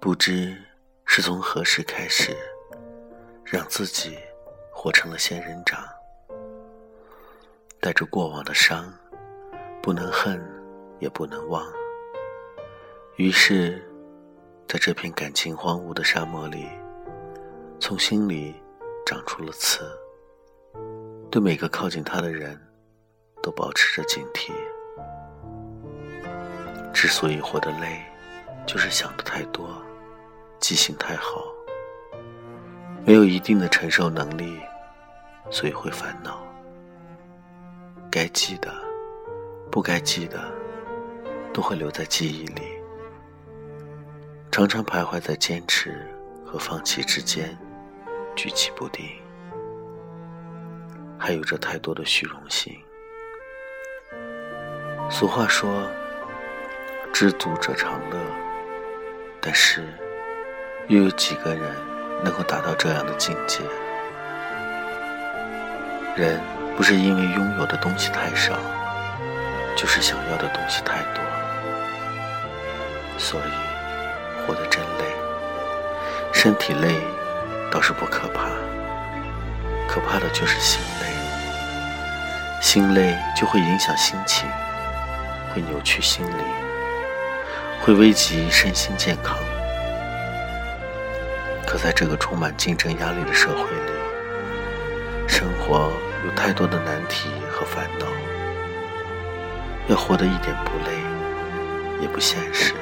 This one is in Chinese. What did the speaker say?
不知是从何时开始让自己活成了仙人掌。带着过往的伤不能恨也不能忘。于是在这片感情荒芜的沙漠里从心里长出了刺。对每个靠近他的人都保持着警惕。之所以活得累，就是想的太多，记性太好，没有一定的承受能力，所以会烦恼。该记的，不该记的，都会留在记忆里，常常徘徊在坚持和放弃之间，举棋不定，还有着太多的虚荣心。俗话说。知足者常乐，但是又有几个人能够达到这样的境界？人不是因为拥有的东西太少，就是想要的东西太多，所以活得真累。身体累倒是不可怕，可怕的就是心累。心累就会影响心情，会扭曲心灵。会危及身心健康。可在这个充满竞争压力的社会里，生活有太多的难题和烦恼，要活得一点不累，也不现实。